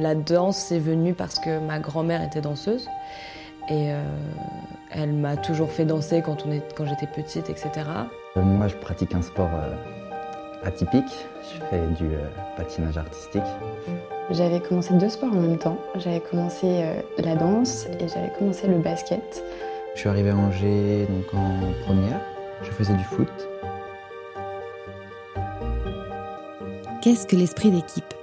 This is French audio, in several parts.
La danse c'est venu parce que ma grand-mère était danseuse et euh, elle m'a toujours fait danser quand, quand j'étais petite, etc. Euh, moi, je pratique un sport euh, atypique. Je fais du patinage artistique. J'avais commencé deux sports en même temps. J'avais commencé la danse et j'avais commencé le basket. Je suis arrivé à Angers donc en première. Je faisais du foot. Qu'est-ce que l'esprit d'équipe?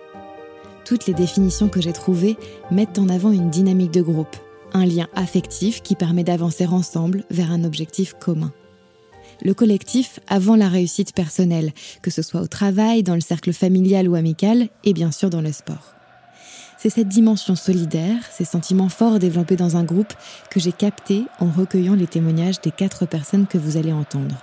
Toutes les définitions que j'ai trouvées mettent en avant une dynamique de groupe, un lien affectif qui permet d'avancer ensemble vers un objectif commun. Le collectif avant la réussite personnelle, que ce soit au travail, dans le cercle familial ou amical, et bien sûr dans le sport. C'est cette dimension solidaire, ces sentiments forts développés dans un groupe que j'ai capté en recueillant les témoignages des quatre personnes que vous allez entendre.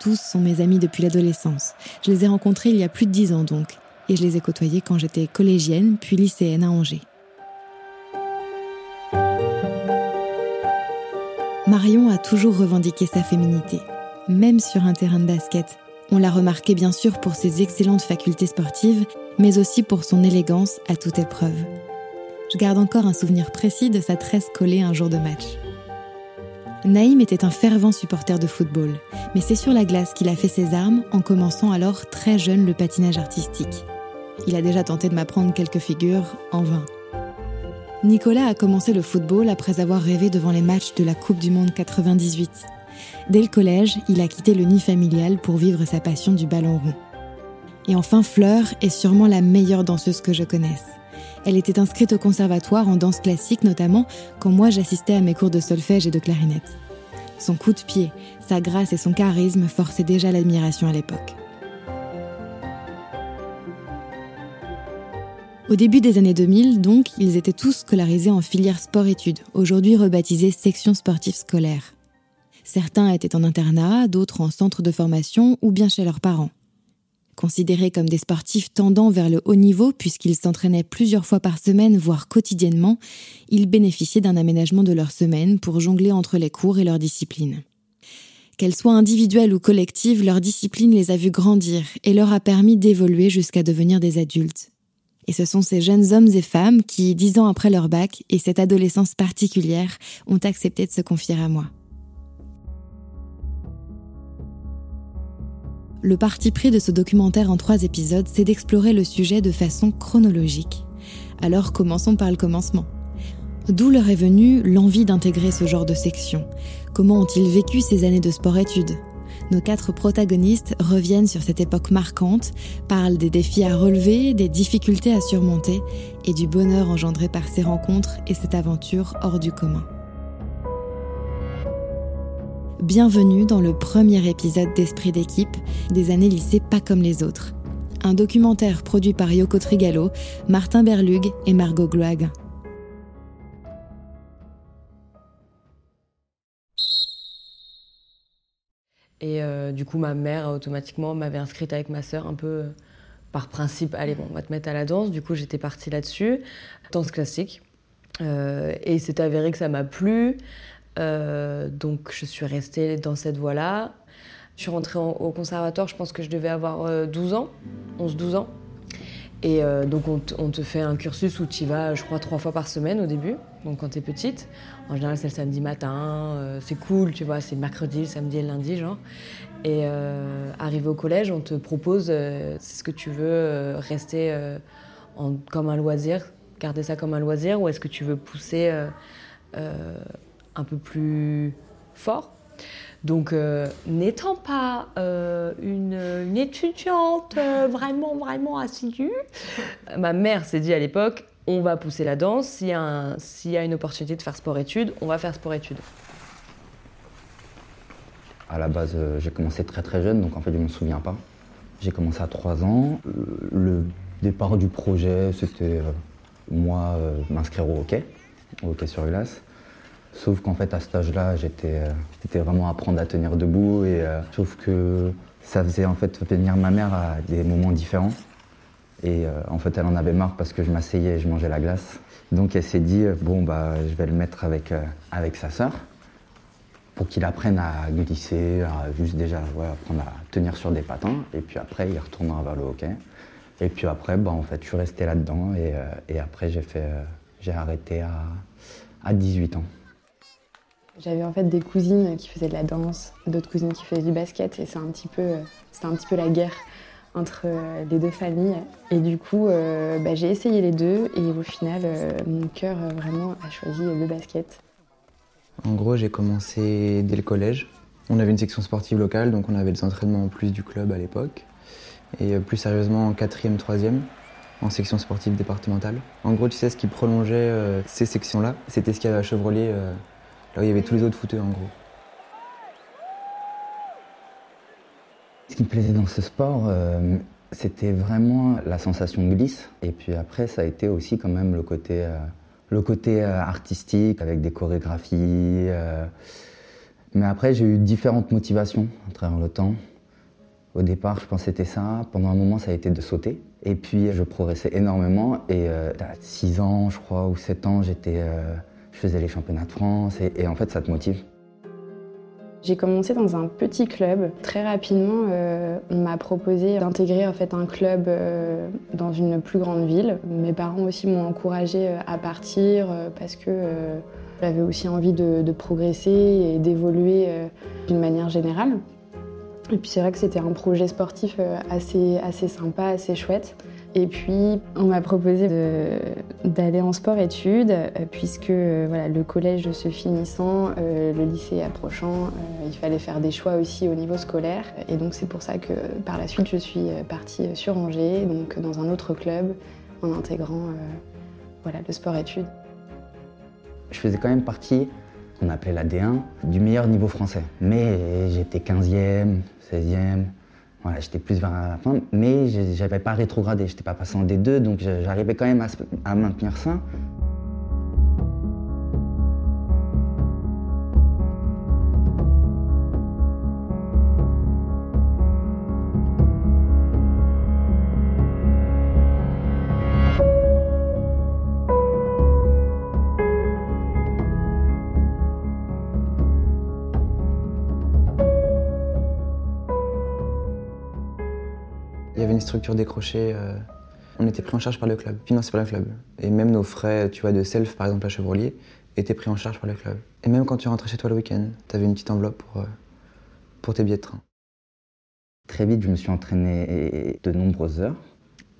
Tous sont mes amis depuis l'adolescence. Je les ai rencontrés il y a plus de dix ans donc, et je les ai côtoyés quand j'étais collégienne puis lycéenne à Angers. Marion a toujours revendiqué sa féminité, même sur un terrain de basket. On l'a remarqué bien sûr pour ses excellentes facultés sportives, mais aussi pour son élégance à toute épreuve. Je garde encore un souvenir précis de sa tresse collée un jour de match. Naïm était un fervent supporter de football, mais c'est sur la glace qu'il a fait ses armes en commençant alors très jeune le patinage artistique. Il a déjà tenté de m'apprendre quelques figures, en vain. Nicolas a commencé le football après avoir rêvé devant les matchs de la Coupe du Monde 98. Dès le collège, il a quitté le nid familial pour vivre sa passion du ballon rond. Et enfin, Fleur est sûrement la meilleure danseuse que je connaisse. Elle était inscrite au conservatoire en danse classique notamment quand moi j'assistais à mes cours de solfège et de clarinette. Son coup de pied, sa grâce et son charisme forçaient déjà l'admiration à l'époque. Au début des années 2000, donc, ils étaient tous scolarisés en filière sport-études, aujourd'hui rebaptisée section sportive scolaire. Certains étaient en internat, d'autres en centre de formation ou bien chez leurs parents. Considérés comme des sportifs tendant vers le haut niveau puisqu'ils s'entraînaient plusieurs fois par semaine, voire quotidiennement, ils bénéficiaient d'un aménagement de leur semaine pour jongler entre les cours et leurs disciplines. Qu'elles soient individuelles ou collectives, leur discipline les a vus grandir et leur a permis d'évoluer jusqu'à devenir des adultes. Et ce sont ces jeunes hommes et femmes qui, dix ans après leur bac et cette adolescence particulière, ont accepté de se confier à moi. Le parti pris de ce documentaire en trois épisodes, c'est d'explorer le sujet de façon chronologique. Alors commençons par le commencement. D'où leur est venue l'envie d'intégrer ce genre de section? Comment ont-ils vécu ces années de sport-études? Nos quatre protagonistes reviennent sur cette époque marquante, parlent des défis à relever, des difficultés à surmonter et du bonheur engendré par ces rencontres et cette aventure hors du commun. Bienvenue dans le premier épisode d'Esprit d'équipe des années lycée pas comme les autres. Un documentaire produit par Yoko Trigalo, Martin Berlug et Margot Gloag. Et euh, du coup, ma mère, automatiquement, m'avait inscrite avec ma sœur un peu euh, par principe, allez, bon, on va te mettre à la danse. Du coup, j'étais partie là-dessus, danse classique. Euh, et c'est avéré que ça m'a plu. donc, je suis restée dans cette voie-là. Je suis rentrée au conservatoire, je pense que je devais avoir 12 ans, 11-12 ans. Et donc on, te fait un cursus où tu y vas, je crois, trois fois par semaine au début, donc quand tu es petite. En général, c'est le samedi matin, euh, c'est cool, tu vois, c'est mercredi, le samedi et le lundi, genre. Et euh, arrivé au collège, on te propose, euh, c'est ce que tu veux, rester comme un loisir, garder ça comme un loisir, ou est-ce que tu veux pousser un peu plus fort? Donc, n'étant pas une, une, étudiante vraiment, vraiment assidue, ma mère s'est dit à l'époque, on va pousser la danse. S'il y, a une opportunité de faire sport-études, on va faire sport-études. À la base, euh, j'ai commencé très très jeune, donc en fait, je ne me souviens pas. J'ai commencé à 3 ans. Le départ du projet, c'était euh, moi euh, m'inscrire au hockey, au hockey sur glace. Sauf qu'en fait, à cet âge-là, j'étais vraiment apprendre à tenir debout. Et sauf que ça faisait en fait venir ma mère à des moments différents. Et euh, en fait, elle en avait marre parce que je m'asseyais et je mangeais la glace. Donc elle s'est dit, euh, bon, bah, je vais le mettre avec, euh, avec sa sœur pour qu'il apprenne à glisser, à juste déjà apprendre à tenir sur des patins. Et puis après, il retournera vers le hockey. Et puis après, bah, en fait, je suis resté là-dedans et, et après, j'ai fait, arrêté à, à 18 ans. J'avais en fait des cousines qui faisaient de la danse, d'autres cousines qui faisaient du basket et c'est un c'était un petit peu la guerre entre euh, les deux familles. Et du coup, euh, bah, j'ai essayé les deux et au final, euh, mon cœur vraiment a choisi le basket. En gros, j'ai commencé dès le collège. On avait une section sportive locale, donc on avait des entraînements en plus du club à l'époque. Et plus sérieusement en quatrième, troisième, en section sportive départementale. En gros, tu sais, ce qui prolongeait ces sections-là, c'était ce qu'il y avait à Chevrolet, là où il y avait tous les autres footeux en gros. Ce qui me plaisait dans ce sport, euh, c'était vraiment la sensation de glisse. Et puis après, ça a été aussi quand même le côté, euh, le côté euh, artistique avec des chorégraphies. Mais après, j'ai eu différentes motivations à travers le temps. Au départ, je pensais c'était ça. Pendant un moment, ça a été de sauter. Et puis, je progressais énormément. Et à 6 ans, je crois, ou 7 ans, j'étais, je faisais les championnats de France. et en fait, ça te motive. J'ai commencé dans un petit club. Très rapidement, euh, on m'a proposé d'intégrer en fait un club euh, dans une plus grande ville. Mes parents aussi m'ont encouragé euh, à partir parce que j'avais aussi envie de, de progresser et d'évoluer d'une manière générale. Et puis c'est vrai que c'était un projet sportif assez, assez sympa, assez chouette. Et puis, on m'a proposé d'aller en sport-études, euh, puisque euh, voilà, le collège se finissant, euh, le lycée approchant, il fallait faire des choix aussi au niveau scolaire. Et donc, c'est pour ça que par la suite, je suis partie sur Angers, donc dans un autre club, en intégrant voilà, le sport-études. Je faisais quand même partie, qu'on appelait la D1, du meilleur niveau français. Mais j'étais 15e, 16e. Voilà, j'étais plus vers la fin, mais j'avais pas rétrogradé, j'étais pas passé en D2, donc j'arrivais quand même à, à maintenir ça. Structure décrochée, euh, on était pris en charge par le club, financé par le club. Et même nos frais, tu vois, de self, par exemple à Chevrolier, étaient pris en charge par le club. Et même quand tu rentrais chez toi le week-end, tu avais une petite enveloppe pour, euh, pour tes billets de train. Très vite, je me suis entraîné de nombreuses heures.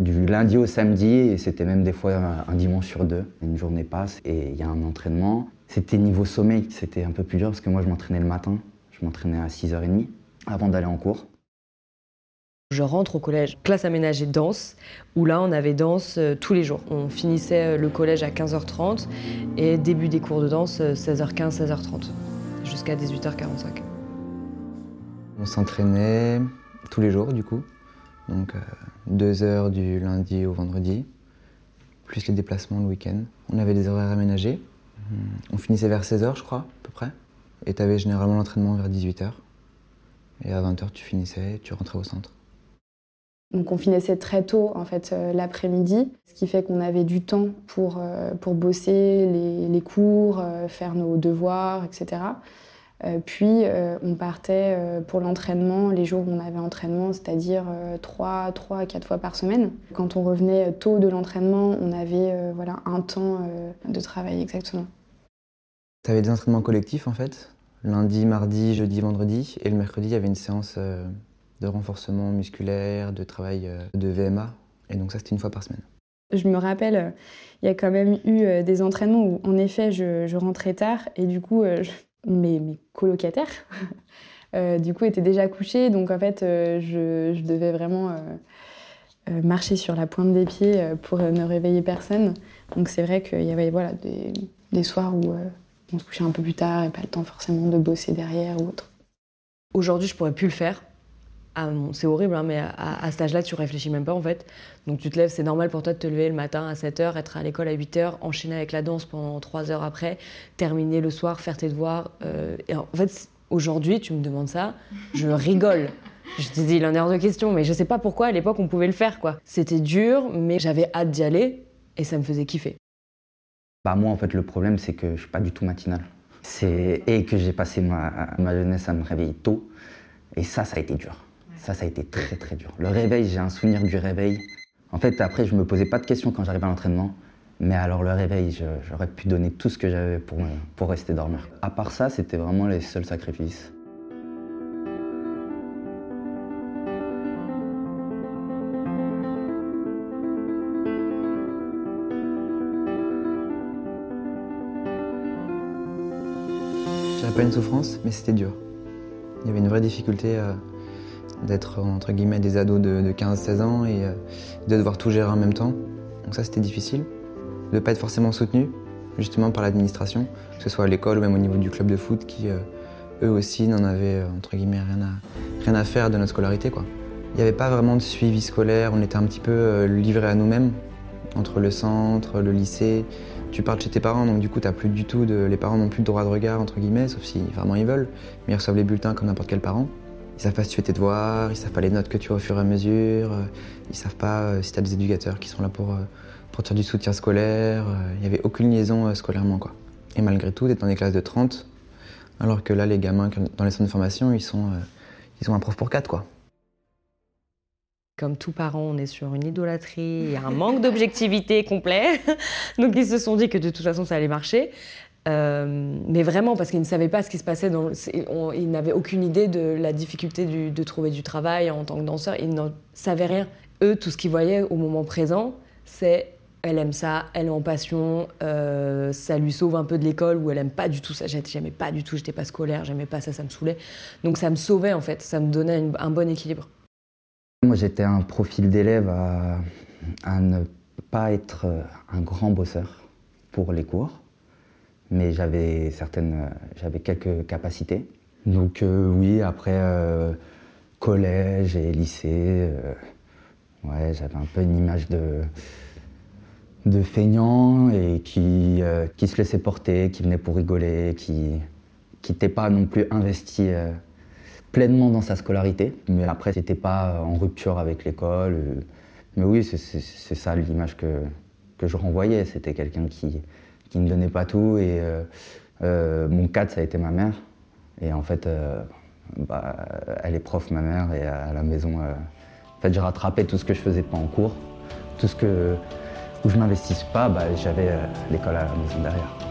Du lundi au samedi, et c'était même des fois un dimanche sur deux. Une journée passe et il y a un entraînement. C'était niveau sommeil, c'était un peu plus dur parce que moi je m'entraînais le matin. Je m'entraînais à 6h30 avant d'aller en cours. Je rentre au collège, classe aménagée danse, où là on avait danse euh, tous les jours. On finissait euh, le collège à 15h30 et début des cours de danse 16h15, euh, 16h30, jusqu'à 18h45. On s'entraînait tous les jours du coup, donc deux heures du lundi au vendredi, plus les déplacements le week-end. On avait des horaires aménagés. On finissait vers 16h je crois, à peu près. Et tu avais généralement l'entraînement vers 18h. Et à 20h tu finissais, tu rentrais au centre. Donc on finissait très tôt en fait euh, l'après-midi, ce qui fait qu'on avait du temps pour, euh, bosser les, cours, euh, faire nos devoirs, etc. puis on partait pour l'entraînement les jours où on avait entraînement, c'est-à-dire 3, 3 à 4 fois par semaine. Quand on revenait tôt de l'entraînement, on avait voilà, un temps de travail exactement. Tu avais des entraînements collectifs en fait? Lundi, mardi, jeudi, vendredi. Et le mercredi, il y avait une séance de renforcement musculaire, de travail euh, de VMA. Et donc ça, c'était une fois par semaine. Je me rappelle, euh, il y a quand même eu euh, des entraînements où, en effet, je, rentrais tard et du coup, mes, colocataires, du coup, étaient déjà couchés. Donc en fait, je, devais vraiment marcher sur la pointe des pieds pour ne réveiller personne. Donc c'est vrai qu'il y avait voilà, des, des soirs où on se couchait un peu plus tard et pas le temps forcément de bosser derrière ou autre. Aujourd'hui, je pourrais plus le faire ah, c'est horrible, hein, mais à, cet âge-là, tu réfléchis même pas en fait. Donc tu te lèves, c'est normal pour toi de te lever le matin à 7h, être à l'école à 8h, enchaîner avec la danse pendant 3 heures après, terminer le soir, faire tes devoirs. Euh, et en fait, aujourd'hui, tu me demandes ça, je rigole. Je te dis, il en est hors de question, mais je sais pas pourquoi à l'époque on pouvait le faire quoi. C'était dur, mais j'avais hâte d'y aller et ça me faisait kiffer. Bah moi en fait le problème c'est que je suis pas du tout matinal. Et que j'ai passé ma, ma jeunesse à me réveiller tôt. Et ça, ça a été dur. Ça, ça a été très très dur. Le réveil, j'ai un souvenir du réveil. En fait, après, je me posais pas de questions quand j'arrivais à l'entraînement. Mais alors, le réveil, j'aurais pu donner tout ce que j'avais pour, rester dormir. À part ça, c'était vraiment les seuls sacrifices. J'avais pas une souffrance, mais c'était dur. Il y avait une vraie difficulté euh, d'être entre guillemets des ados de, 15-16 ans et euh, de devoir tout gérer en même temps. Donc ça c'était difficile. De ne pas être forcément soutenu justement par l'administration, que ce soit à l'école ou même au niveau du club de foot qui euh, eux aussi n'en avaient entre guillemets rien à, rien à faire de notre scolarité. Quoi. Il n'y avait pas vraiment de suivi scolaire, on était un petit peu livrés à nous-mêmes entre le centre, le lycée tu pars de chez tes parents, donc du coup, as plus du tout de, les parents n'ont plus de droit de regard, entre guillemets, sauf si vraiment ils veulent, mais ils reçoivent les bulletins comme n'importe quel parent. Ils savent pas si tu fais tes devoirs, ils savent pas les notes que tu as au fur et à mesure, euh, ils savent pas euh, si tu as des éducateurs qui sont là pour, euh, pour te faire du soutien scolaire. Il n'y avait aucune liaison scolairement, quoi. Et malgré tout, d'être dans des classes de 30, alors que là, les gamins dans les centres de formation, ils sont, ils ont un prof pour quatre, quoi. Comme tous parents, on est sur une idolâtrie, un manque d'objectivité complet. Donc ils se sont dit que de toute façon ça allait marcher. Euh, mais vraiment, parce qu'ils ne savaient pas ce qui se passait, ils n'avaient aucune idée de la difficulté de trouver du travail en tant que danseur, ils n'en savaient rien. Eux, tout ce qu'ils voyaient au moment présent, c'est elle aime ça, elle est en passion, euh, ça lui sauve un peu de l'école où elle aime pas du tout ça. J'aimais pas du tout, j'étais pas scolaire, j'aimais pas ça, ça me saoulait. Donc ça me sauvait en fait, ça me donnait un bon équilibre. Moi, j'étais un profil d'élève à, ne pas être un grand bosseur pour les cours, mais j'avais certaines, j'avais quelques capacités. Donc euh, oui, après euh, collège et lycée, euh, ouais, j'avais un peu une image de, de feignant et qui, qui se laissait porter, qui venait pour rigoler, qui n'était pas non plus investi pleinement dans sa scolarité. Mais après, c'était pas en rupture avec l'école. Mais oui, c'est ça l'image que, que je renvoyais. C'était quelqu'un qui, qui ne donnait pas tout. Et euh, euh, mon cadre, ça a été ma mère. Et en fait, bah, elle est prof, ma mère, et à la maison, en fait, tout ce que je faisais pas en cours, tout ce que où je m'investisse pas, bah, j'avais l'école à la maison derrière.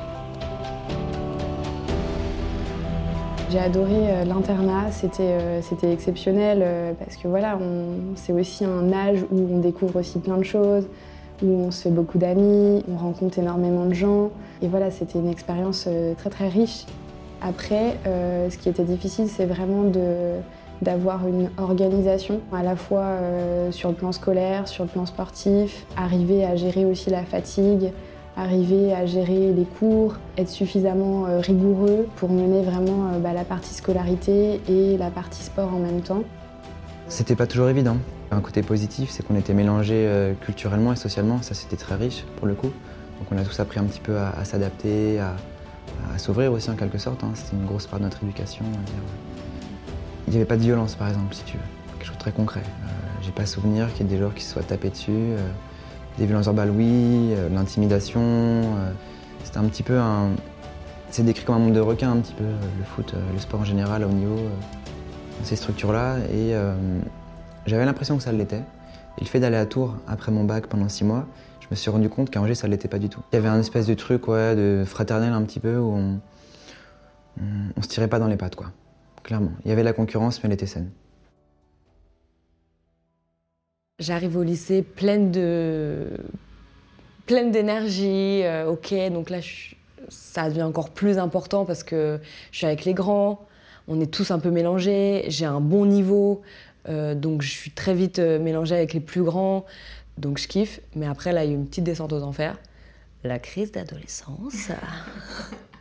J'ai adoré euh, l'internat, c'était euh, exceptionnel euh, parce que voilà, c'est aussi un âge où on découvre aussi plein de choses, où on se fait beaucoup d'amis, on rencontre énormément de gens. Et voilà, c'était une expérience très très riche. Après, ce qui était difficile, c'est vraiment d'avoir une organisation, à la fois sur le plan scolaire, sur le plan sportif, arriver à gérer aussi la fatigue, arriver à gérer les cours, être suffisamment euh, rigoureux pour mener vraiment euh, bah, la partie scolarité et la partie sport en même temps. C'était pas toujours évident. Un côté positif, c'est qu'on était mélangés euh, culturellement et socialement, ça c'était très riche pour le coup. Donc on a tous appris un petit peu à, s'adapter, à, s'ouvrir aussi en quelque sorte. Hein. C'était une grosse part de notre éducation. Il n'y avait pas de violence par exemple, si tu veux. Quelque chose de très concret. J'ai pas souvenir qu'il y ait des joueurs qui se soient tapés dessus. Des violences verbales, oui, euh, l'intimidation. Euh, c'était un petit peu un. C'est décrit comme un monde de requins, un petit peu, euh, le foot, le sport en général, au niveau, ces structures-là. Et j'avais l'impression que ça l'était. Et le fait d'aller à Tours après mon bac pendant six mois, je me suis rendu compte qu'à Angers, ça l'était pas du tout. Il y avait un espèce de truc, de fraternel un petit peu, où on, on, on se tirait pas dans les pattes, quoi. Clairement. Il y avait la concurrence, mais elle était saine. J'arrive au lycée pleine de pleine d'énergie. Euh, ok, donc là, ça devient encore plus important parce que je suis avec les grands. On est tous un peu mélangés. J'ai un bon niveau, euh, donc je suis très vite euh, mélangée avec les plus grands. Donc je kiffe. Mais après, là, il y a une petite descente aux enfers. La crise d'adolescence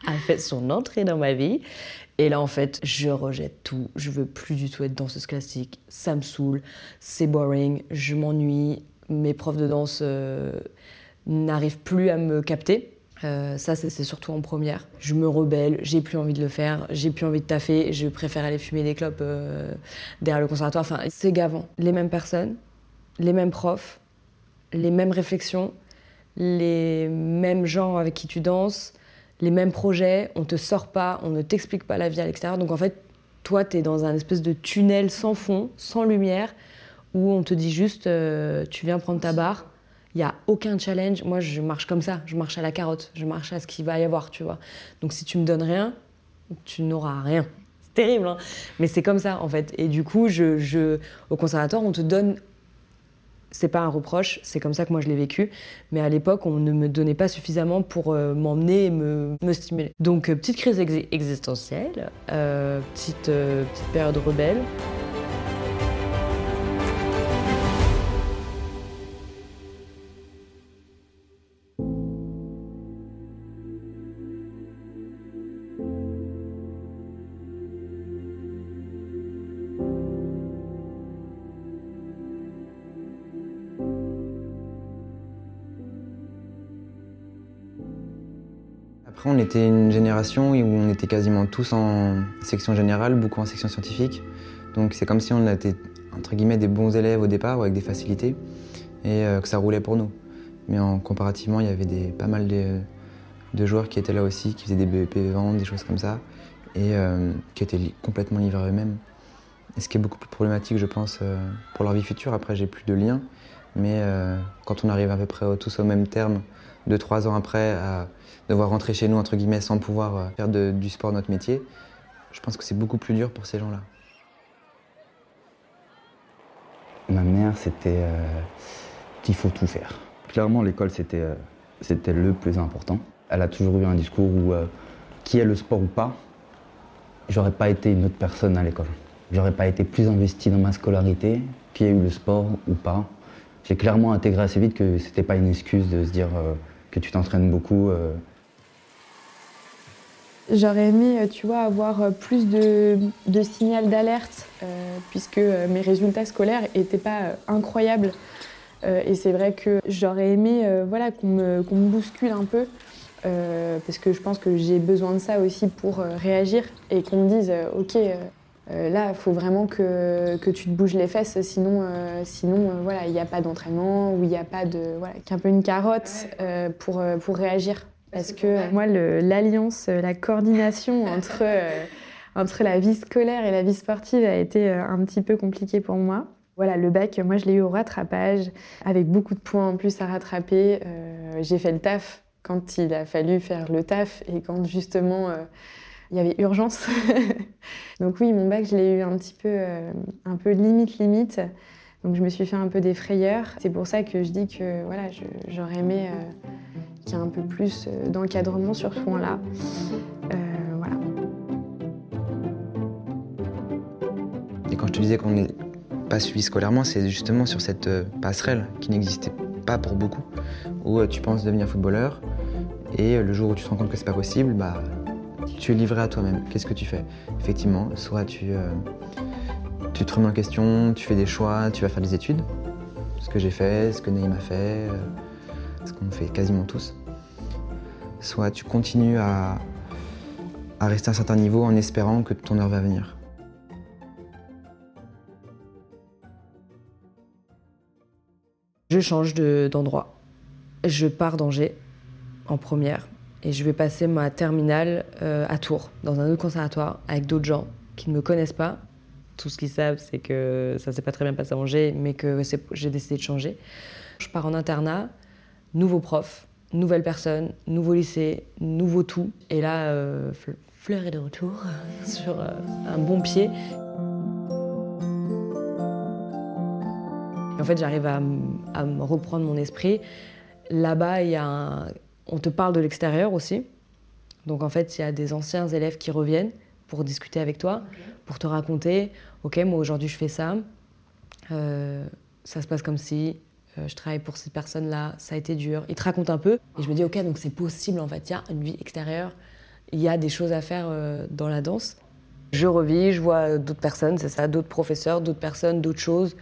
a fait son entrée dans ma vie. Et là, en fait, je rejette tout. Je veux plus du tout être danseuse classique. Ça me saoule. C'est boring. Je m'ennuie. Mes profs de danse euh, n'arrivent plus à me capter. Euh, ça, c'est surtout en première. Je me rebelle, j'ai plus envie de le faire, j'ai plus envie de taffer, je préfère aller fumer des clopes euh, derrière le conservatoire. Enfin, c'est gavant. Les mêmes personnes, les mêmes profs, les mêmes réflexions, les mêmes gens avec qui tu danses, les mêmes projets, on te sort pas, on ne t'explique pas la vie à l'extérieur. Donc en fait, toi, tu es dans un espèce de tunnel sans fond, sans lumière, où on te dit juste euh, tu viens prendre ta barre. Il n'y a aucun challenge. Moi, je marche comme ça. Je marche à la carotte. Je marche à ce qu'il va y avoir, tu vois. Donc, si tu me donnes rien, tu n'auras rien. C'est terrible, hein mais c'est comme ça, en fait. Et du coup, je, je, au conservatoire, on te donne c'est pas un reproche, c'est comme ça que moi je l'ai vécu. Mais à l'époque, on ne me donnait pas suffisamment pour euh, m'emmener et me, me, stimuler. Donc, euh, petite crise existentielle, euh, petite, petite période rebelle. Était une génération où on était quasiment tous en section générale, beaucoup en section scientifique. Donc c'est comme si on était entre guillemets des bons élèves au départ, avec des facilités, et euh, que ça roulait pour nous. Mais en comparativement, il y avait pas mal de, joueurs qui étaient là aussi, qui faisaient des BEP ventes, des choses comme ça, et euh, qui étaient complètement livrés eux-mêmes. Et ce qui est beaucoup plus problématique, je pense, euh, pour leur vie future. Après, j'ai plus de liens, mais quand on arrive à peu près tous au même terme, deux, trois ans après, à devoir rentrer chez nous, entre guillemets, sans pouvoir euh, faire du sport notre métier, je pense que c'est beaucoup plus dur pour ces gens-là. Ma mère, c'était euh, qu'il faut tout faire. Clairement, l'école, c'était euh, c'était le plus important. Elle a toujours eu un discours où, qui est le sport ou pas, j'aurais pas été une autre personne à l'école. J'aurais pas été plus investi dans ma scolarité, qui ait eu le sport ou pas. J'ai clairement intégré assez vite que c'était pas une excuse de se dire que tu t'entraînes beaucoup. J'aurais aimé, euh, tu vois, avoir euh, plus de, de signal d'alerte, euh, puisque mes résultats scolaires n'étaient pas incroyables. et c'est vrai que j'aurais aimé voilà, qu'on me, me, bouscule un peu, parce que je pense que j'ai besoin de ça aussi pour réagir, et qu'on me dise, OK, là, il faut vraiment que, que, tu te bouges les fesses, sinon, sinon voilà, il n'y a pas d'entraînement, ou il n'y a pas de... Voilà, qu'un peu une carotte pour, pour réagir. Parce que moi, l'alliance, euh, la coordination entre, euh, entre la vie scolaire et la vie sportive a été euh, un petit peu compliquée pour moi. Voilà, le bac, moi, je l'ai eu au rattrapage, avec beaucoup de points en plus à rattraper. J'ai fait le taf quand il a fallu faire le taf et quand justement il y avait urgence. Donc oui, mon bac, je l'ai eu un petit peu, un peu limite limite. Donc je me suis fait un peu des frayeurs. C'est pour ça que je dis que voilà, j'aurais aimé qu'il y ait un peu plus euh, d'encadrement sur ce point-là. Euh, voilà. Et quand je te disais qu'on n'est pas suivi scolairement, c'est justement sur cette euh, passerelle qui n'existait pas pour beaucoup, où tu penses devenir footballeur et le jour où tu te rends compte que c'est pas possible, bah, tu es livré à toi-même. Qu'est-ce que tu fais? Effectivement, soit tu, tu te remets en question, tu fais des choix, tu vas faire des études, ce que j'ai fait, ce que Naïm a fait, ce qu'on fait quasiment tous. Soit tu continues à, rester à un certain niveau en espérant que ton heure va venir. Je change d'endroit. je pars d'Angers en première et je vais passer ma terminale euh, à Tours, dans un autre conservatoire, avec d'autres gens qui ne me connaissent pas. Tout ce qu'ils savent, c'est que ça s'est pas très bien passé à Angers, mais que j'ai décidé de changer. Je pars en internat, nouveau prof, nouvelle personne, nouveau lycée, nouveau tout. Et là, euh, Fleur est de retour sur euh, un bon pied. en fait, j'arrive à, reprendre mon esprit. Là-bas, il y a on te parle de l'extérieur aussi. Donc en fait, il y a des anciens élèves qui reviennent pour discuter avec toi, pour te raconter, ok, moi aujourd'hui je fais ça, euh, ça se passe comme si, euh, je travaille pour ces personnes-là, ça a été dur. Ils te racontent un peu et je me dis, ok, donc c'est possible en fait, il y a une vie extérieure, il y a des choses à faire euh, dans la danse. Je revis, je vois d'autres personnes, c'est ça, d'autres professeurs, d'autres personnes, d'autres choses.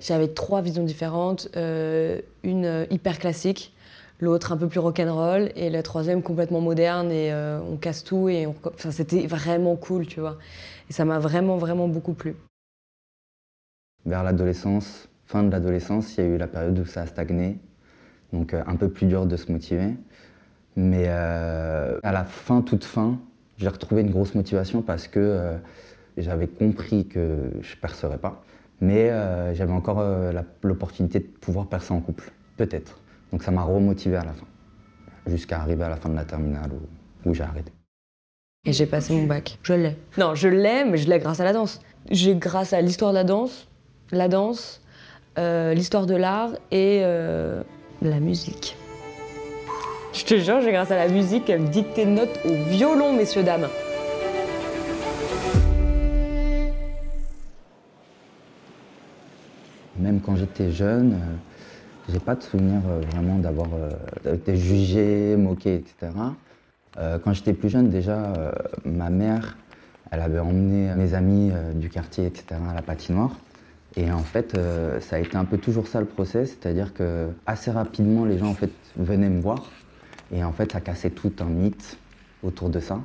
J'avais trois visions différentes, une hyper classique, l'autre un peu plus rock'n'roll et la troisième complètement moderne et on casse tout et enfin, c'était vraiment cool, tu vois. Et ça m'a vraiment, vraiment beaucoup plu. Vers l'adolescence, fin de l'adolescence, il y a eu la période où ça a stagné, donc euh, un peu plus dur de se motiver. Mais euh, à la fin, toute fin, j'ai retrouvé une grosse motivation parce que euh, j'avais compris que je percerais pas. Mais j'avais encore l'opportunité de pouvoir percer en couple, peut-être. Donc ça m'a remotivé à la fin, jusqu'à arriver à la fin de la terminale où, où j'ai arrêté. Et j'ai passé mon bac. Je l'ai. Non, je l'ai, mais je l'ai grâce à la danse. J'ai grâce à l'histoire de la danse, la danse, euh, l'histoire de l'art et euh, la musique. Je te jure, j'ai grâce à la musique, elle me dictait notes au violon, messieurs, dames. Même quand j'étais jeune, euh, j'ai pas de souvenir vraiment d'avoir été jugé, moqué, etc. quand j'étais plus jeune, déjà, ma mère, elle avait emmené mes amis du quartier, etc., à la patinoire. Et en fait, euh, ça a été un peu toujours ça le procès, c'est-à-dire que assez rapidement, les gens en fait venaient me voir. Et en fait, ça cassait tout un mythe autour de ça.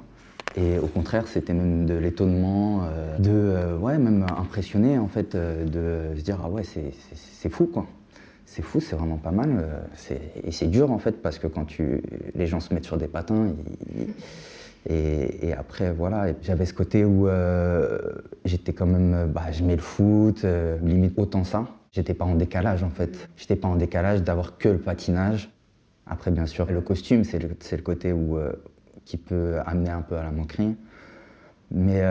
Et au contraire, c'était même de l'étonnement, euh, de euh, ouais, même impressionné en fait, de se dire ah ouais, c'est fou quoi. C'est fou, c'est vraiment pas mal. et c'est dur en fait parce que quand tu, les gens se mettent sur des patins, et, après, voilà, j'avais ce côté où euh, j'étais quand même, bah, j'aimais le foot, euh, limite autant ça. J'étais pas en décalage en fait. J'étais pas en décalage d'avoir que le patinage. Après, bien sûr, le costume, c'est le, le, côté où, euh, qui peut amener un peu à la moquerie. Mais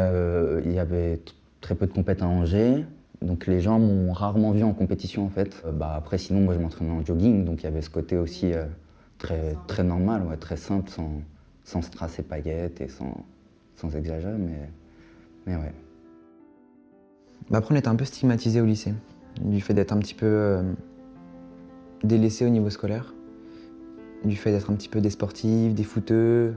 il y avait très peu de compétences à Angers. Donc les gens m'ont rarement vu en compétition en fait. bah, après, sinon, moi je m'entraînais en jogging, donc il y avait ce côté aussi très, très normal, ouais, très simple, sans, sans strass et paillettes et sans, sans exagérer, mais, mais ouais. Bah après, on était un peu stigmatisé au lycée, du fait d'être un petit peu euh, délaissé au niveau scolaire, du fait d'être un petit peu des sportifs, des footeux.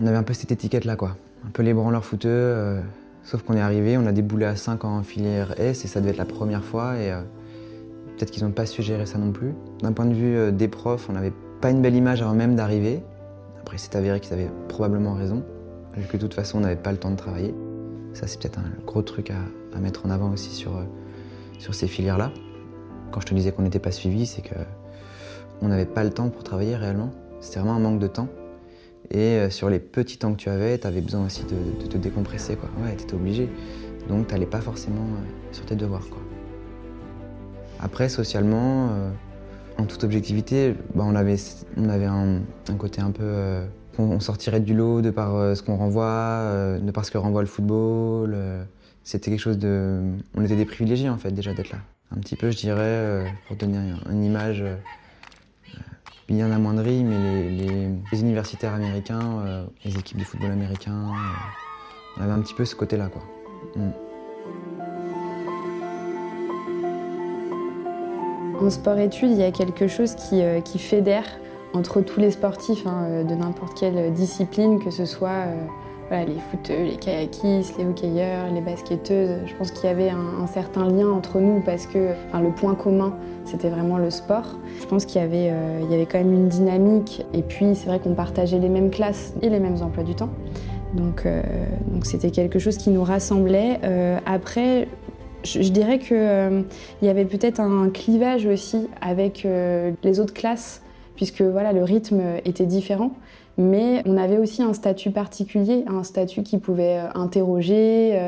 On avait un peu cette étiquette-là, quoi. Un peu les branleurs footeux, euh, sauf qu'on est arrivé, on a déboulé à 5 en filière S et ça devait être la première fois et euh, peut-être qu'ils n'ont pas su gérer ça non plus. D'un point de vue des profs, on n'avait pas une belle image avant même d'arriver. Après, c'est avéré qu'ils avaient probablement raison, vu que de toute façon, on n'avait pas le temps de travailler. Ça, c'est peut-être un gros truc à, mettre en avant aussi sur, euh, sur ces filières-là. Quand je te disais qu'on n'était pas suivi, c'est que on n'avait pas le temps pour travailler réellement. C'était vraiment un manque de temps. Et euh, sur les petits temps que tu avais, tu avais besoin aussi de, te décompresser. Quoi. Ouais, tu étais obligé. Donc, tu pas forcément euh, sur tes devoirs. Quoi. Après, socialement, en toute objectivité, bah, on avait, on avait un, côté un peu. Euh, on sortirait du lot de par euh, ce qu'on renvoie, euh, de par ce que renvoie le football. C'était quelque chose de. On était des privilégiés en fait déjà d'être là. Un petit peu, je dirais, pour donner une image bien amoindrie, mais les, universitaires américains, les équipes de football américain, on avait un petit peu ce côté-là. Mm. En sport-études, il y a quelque chose qui, euh, fédère entre tous les sportifs hein, euh, de n'importe quelle discipline, que ce soit euh, les footeux, les kayakistes, les hockeyeurs, les basketteuses. Je pense qu'il y avait un, certain lien entre nous parce que le point commun, c'était vraiment le sport. Je pense qu'il y, avait, il y avait quand même une dynamique et puis c'est vrai qu'on partageait les mêmes classes et les mêmes emplois du temps. Donc donc c'était quelque chose qui nous rassemblait. après, je, dirais qu'il euh, y avait peut-être un clivage aussi avec euh, les autres classes, puisque voilà, le rythme était différent. Mais on avait aussi un statut particulier, un statut qui pouvait euh, interroger,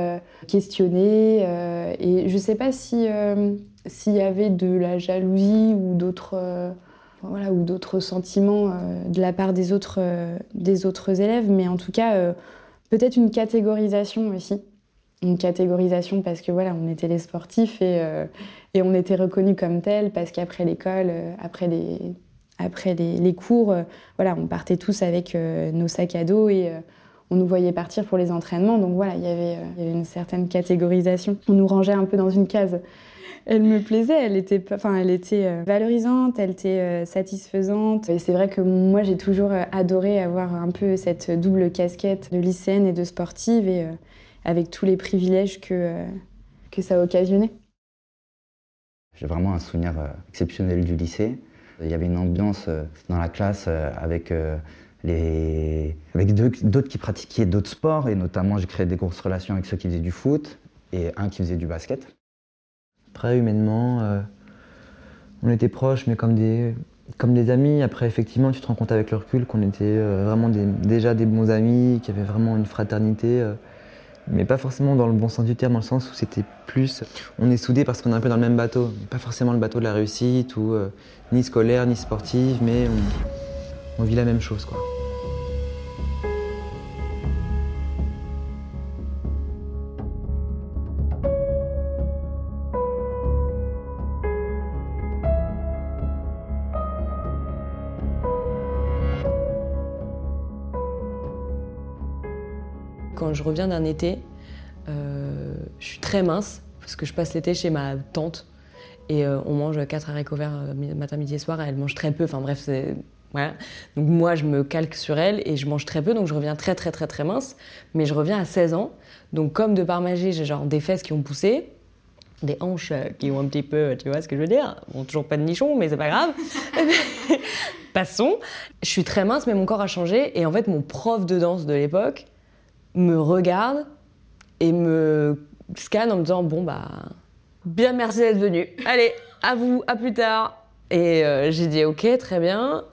questionner. et je ne sais pas s'il y avait de la jalousie ou d'autres voilà, ou d'autres sentiments de la part des autres, des autres élèves, mais en tout cas, peut-être une catégorisation aussi une catégorisation parce que voilà, on était les sportifs et, euh, et on était reconnus comme tels parce qu'après l'école, euh, après les, après les, cours, euh, voilà, on partait tous avec nos sacs à dos et on nous voyait partir pour les entraînements. Donc voilà, il y avait, une certaine catégorisation. On nous rangeait un peu dans une case. Elle me plaisait, elle était, enfin, elle était valorisante, elle était satisfaisante. Et c'est vrai que moi, j'ai toujours adoré avoir un peu cette double casquette de lycéenne et de sportive. Et, avec tous les privilèges que, euh, que ça a occasionné. J'ai vraiment un souvenir euh, exceptionnel du lycée. Il y avait une ambiance euh, dans la classe avec, les... avec d'autres qui pratiquaient d'autres sports, et notamment j'ai créé des grosses relations avec ceux qui faisaient du foot et un qui faisait du basket. Après, humainement, on était proches, mais comme des, comme des amis. Après, effectivement, tu te rends compte avec le recul qu'on était vraiment déjà des bons amis, qu'il y avait vraiment une fraternité mais pas forcément dans le bon sens du terme, dans le sens où c'était plus, on est soudés parce qu'on est un peu dans le même bateau, pas forcément le bateau de la réussite euh, ni scolaire ni sportive, mais on, on vit la même chose quoi. Je reviens d'un été, euh, je suis très mince parce que je passe l'été chez ma tante et euh, on mange quatre haricots verts euh, matin, midi et soir. Elle mange très peu. Enfin bref, c'est voilà. Donc moi, je me calque sur elle et je mange très peu, donc je reviens très très très très mince. Mais je reviens à 16 ans, donc comme de par magie, j'ai genre des fesses qui ont poussé, des hanches qui ont un petit peu, tu vois ce que je veux dire Bon, toujours pas de nichon, mais c'est pas grave. Passons. Je suis très mince, mais mon corps a changé. Et en fait, mon prof de danse de l'époque me regarde et me scanne en me disant Bon, bah, bien merci d'être venu. Allez, à vous, à plus tard. Et euh, j'ai dit Ok, très bien.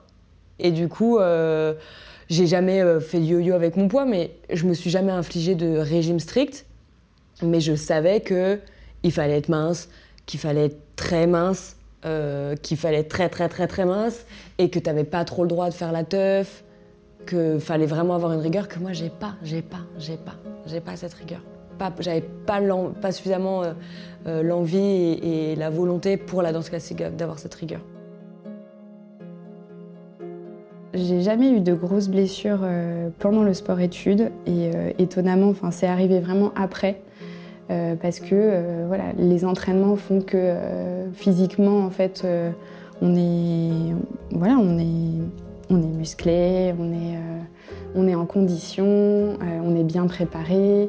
Et du coup, euh, j'ai jamais euh, fait yo-yo avec mon poids, mais je me suis jamais infligé de régime strict. Mais je savais que il fallait être mince, qu'il fallait être très mince, qu'il fallait être très très très très mince, et que tu n'avais pas trop le droit de faire la teuf, que fallait vraiment avoir une rigueur que moi j'ai pas, j'ai pas, j'ai pas, j'ai pas cette rigueur. Pas, j'avais pas, pas suffisamment euh, euh, l'envie et, la volonté pour la danse classique d'avoir cette rigueur. J'ai jamais eu de grosses blessures euh, pendant le sport-études et étonnamment, enfin, c'est arrivé vraiment après parce que voilà, les entraînements font que physiquement, en fait, on est, voilà, on est, on est musclé, on est, euh, en condition, euh, on est bien préparé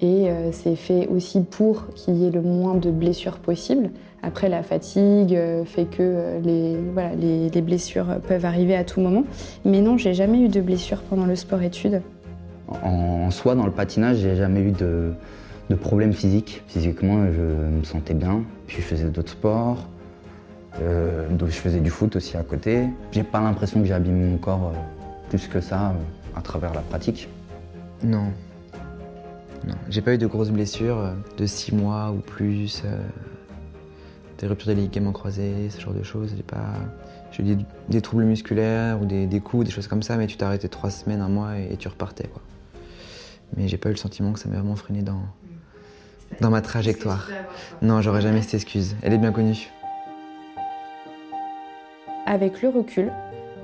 et euh, c'est fait aussi pour qu'il y ait le moins de blessures possible. Après, la fatigue fait que les, blessures peuvent arriver à tout moment. Mais non, j'ai jamais eu de blessures pendant le sport-études. En soi, dans le patinage, j'ai jamais eu de, de problème physique. Physiquement, je me sentais bien. Puis je faisais d'autres sports. Euh, donc je faisais du foot aussi à côté. J'ai pas l'impression que j'ai abîmé mon corps euh, plus que ça euh, à travers la pratique. Non. Non, j'ai pas eu de grosses blessures euh, de 6 mois ou plus, euh, des ruptures des ligaments croisés, ce genre de choses. J'ai pas. J'ai eu des, des troubles musculaires ou des, des coups, des choses comme ça, mais tu t'arrêtais 3 semaines, un mois et, et tu repartais quoi. Mais j'ai pas eu le sentiment que ça m'ait vraiment freiné dans, dans ma trajectoire. Non, j'aurais jamais cette excuse. Elle est bien connue. Avec le recul,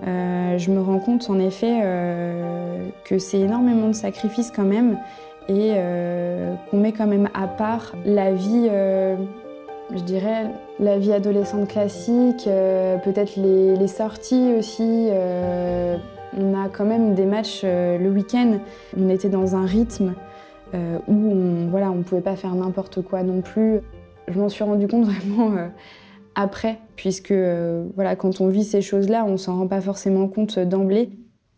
euh, je me rends compte en effet euh, que c'est énormément de sacrifices quand même et euh, qu'on met quand même à part la vie, je dirais, la vie adolescente classique, peut-être les, sorties aussi. on a quand même des matchs le week-end. On était dans un rythme où on on pouvait pas faire n'importe quoi non plus. Je m'en suis rendu compte vraiment après, puisque euh, voilà, quand on vit ces choses-là, on s'en rend pas forcément compte d'emblée.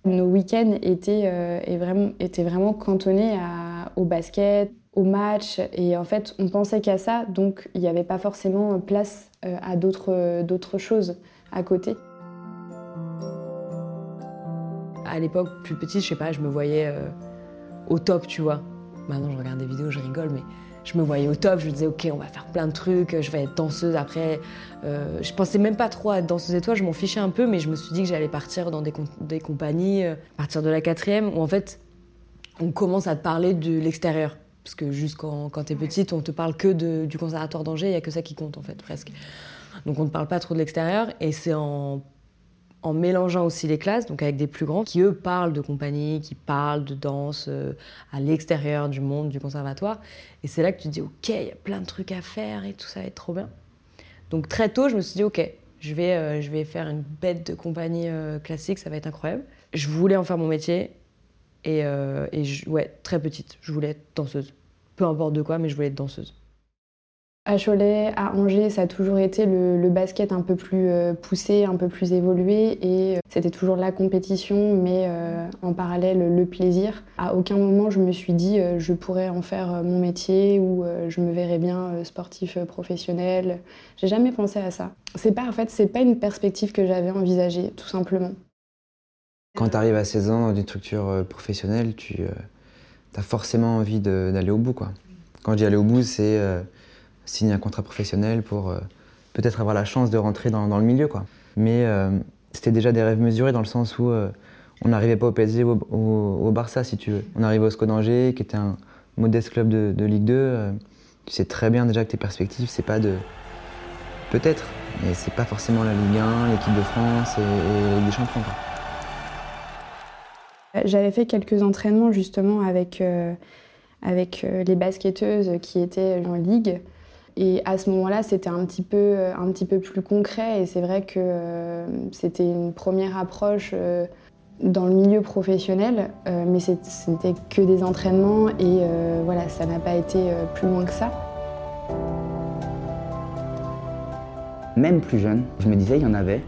Nos week-ends étaient, euh, vraiment, cantonnés au basket, au match, et en fait, on pensait qu'à ça, donc il n'y avait pas forcément place euh, à d'autres choses à côté. À l'époque, plus petite, je sais pas, je me voyais au top, tu vois. Maintenant, je regarde des vidéos, je rigole, mais je me voyais au top. Je me disais, ok, on va faire plein de trucs, je vais être danseuse après. Euh, je pensais même pas trop à être danseuse étoile, je m'en fichais un peu, mais je me suis dit que j'allais partir dans des, com- des compagnies, euh, à partir de la quatrième, où en fait, on commence à te parler de l'extérieur. Parce que juste quand, quand t'es petite, on te parle que de- du conservatoire d'Angers, il y a que ça qui compte, en fait, presque. Donc on ne parle pas trop de l'extérieur, et c'est en en mélangeant aussi les classes, donc avec des plus grands, qui eux parlent de compagnie, qui parlent de danse euh, à l'extérieur du monde du conservatoire. Et c'est là que tu te dis, ok, il y a plein de trucs à faire et tout ça va être trop bien. Donc très tôt, je me suis dit, ok, je vais, euh, je vais faire une bête de compagnie euh, classique, ça va être incroyable. Je voulais en faire mon métier, et, je- ouais, très petite, je voulais être danseuse. Peu importe de quoi, mais je voulais être danseuse. À Cholet, à Angers, ça a toujours été le, basket un peu plus euh, poussé, un peu plus évolué et euh, c'était toujours la compétition, mais euh, en parallèle le plaisir. À aucun moment je me suis dit je pourrais en faire mon métier ou je me verrais bien sportif professionnel. J'ai jamais pensé à ça. C'est pas en fait c'est pas une perspective que j'avais envisagée tout simplement. Quand tu arrives à 16 ans dans une structure professionnelle, tu, tu as forcément envie d'aller au bout. Quoi. Quand je dis aller au bout, c'est euh, signer un contrat professionnel pour euh, peut-être avoir la chance de rentrer dans, le milieu. Quoi. Mais euh, c'était déjà des rêves mesurés dans le sens où on n'arrivait pas au PSG ou au, Barça, si tu veux. On arrivait au SCO d'Angers, qui était un modeste club de, Ligue 2. tu sais très bien déjà que tes perspectives, c'est pas de. Peut-être, mais c'est pas forcément la Ligue 1, l'équipe de France et, et des Champions. J'avais fait quelques entraînements justement avec, euh, avec euh, les basketteuses qui étaient en ligue. Et à ce moment-là, c'était un, petit peu, un petit peu plus concret. Et c'est vrai que euh, c'était une première approche dans le milieu professionnel. mais ce n'était que des entraînements. Et voilà, ça n'a pas été plus loin que ça. Même plus jeune, je me disais, il y en avait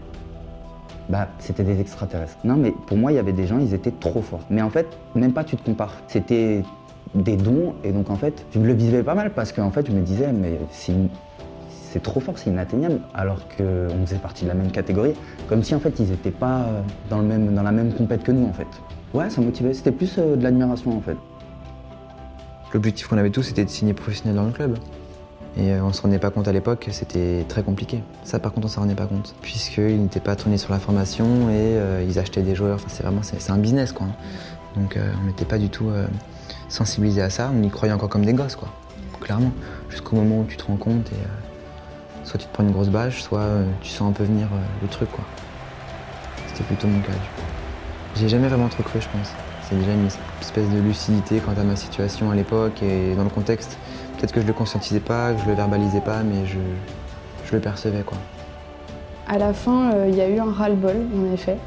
bah, c'était des extraterrestres. Non, mais pour moi, il y avait des gens, ils étaient trop forts. Mais en fait, même pas tu te compares. C'était des dons, et donc en fait, je le vivais pas mal parce qu'en fait, je me disais, mais c'est trop fort, c'est inatteignable, alors qu'on faisait partie de la même catégorie, comme si en fait, ils n'étaient pas dans, le même, dans la même compète que nous, en fait. Ouais, ça motivait, c'était plus euh, de l'admiration, en fait. L'objectif qu'on avait tous, c'était de signer professionnel dans le club. Et euh, on se rendait pas compte à l'époque, c'était très compliqué. Ça, par contre, on s'en rendait pas compte, puisqu'ils n'étaient pas tournés sur la formation et euh, ils achetaient des joueurs. Enfin, c'est vraiment c'est un business, quoi. Donc, euh, on n'était pas du tout sensibilisé à ça. On y croyait encore comme des gosses, quoi. Clairement. Jusqu'au moment où tu te rends compte et soit tu te prends une grosse bâche, soit tu sens un peu venir le truc, quoi. C'était plutôt mon cas, du coup. J'ai jamais vraiment trop cru, je pense. C'est déjà une espèce de lucidité quant à ma situation à l'époque et dans le contexte. Peut-être que je le conscientisais pas, que je le verbalisais pas, mais je, le percevais. Quoi. À la fin, euh, il y a eu un ras-le-bol, en effet.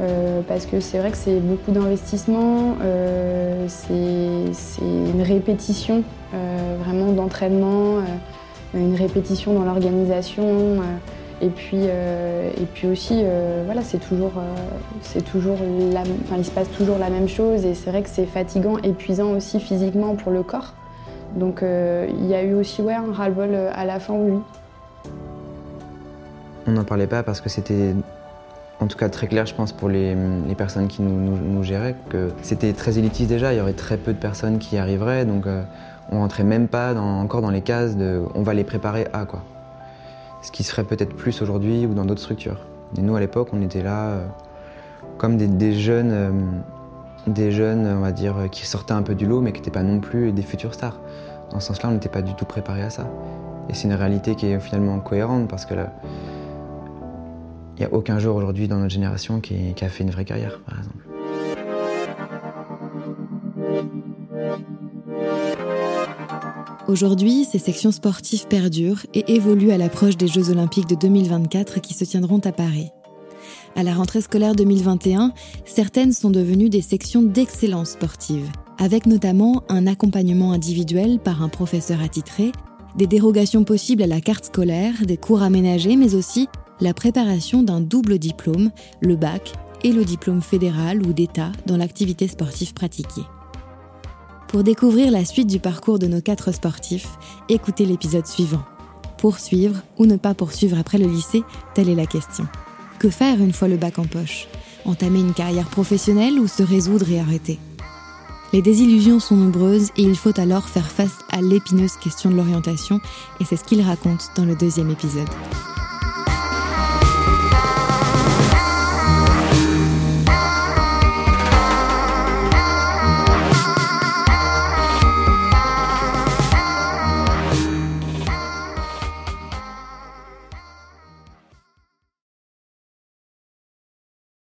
Euh, parce que c'est vrai que c'est beaucoup d'investissement, euh, c'est une répétition vraiment d'entraînement, une répétition dans l'organisation. et puis, et puis aussi, voilà, c'est toujours, toujours il se passe toujours la même chose et c'est vrai que c'est fatigant, épuisant aussi physiquement pour le corps. Donc euh, il y a eu aussi ouais, un ras-le-bol euh, à la fin, oui. On n'en parlait pas parce que c'était en tout cas très clair, je pense, pour les, personnes qui nous, géraient, que c'était très élitiste déjà, il y aurait très peu de personnes qui arriveraient, donc euh, on rentrait même pas encore dans les cases de on va les préparer à quoi. Ce qui se ferait peut-être plus aujourd'hui ou dans d'autres structures. Et nous à l'époque, on était là comme des, jeunes des jeunes, on va dire, qui sortaient un peu du lot, mais qui n'étaient pas non plus des futurs stars. Dans ce sens-là, on n'était pas du tout préparé à ça. Et c'est une réalité qui est finalement cohérente parce que il n'y a aucun jour aujourd'hui dans notre génération qui, a fait une vraie carrière, par exemple. Aujourd'hui, ces sections sportives perdurent et évoluent à l'approche des Jeux olympiques de 2024 qui se tiendront à Paris. À la rentrée scolaire 2021, certaines sont devenues des sections d'excellence sportive, avec notamment un accompagnement individuel par un professeur attitré, des dérogations possibles à la carte scolaire, des cours aménagés, mais aussi la préparation d'un double diplôme, le bac et le diplôme fédéral ou d'État dans l'activité sportive pratiquée. Pour découvrir la suite du parcours de nos quatre sportifs, écoutez l'épisode suivant. Poursuivre ou ne pas poursuivre après le lycée, telle est la question. Que faire une fois le bac en poche? Entamer une carrière professionnelle ou se résoudre et arrêter? Les désillusions sont nombreuses et il faut alors faire face à l'épineuse question de l'orientation et c'est ce qu'il raconte dans le deuxième épisode.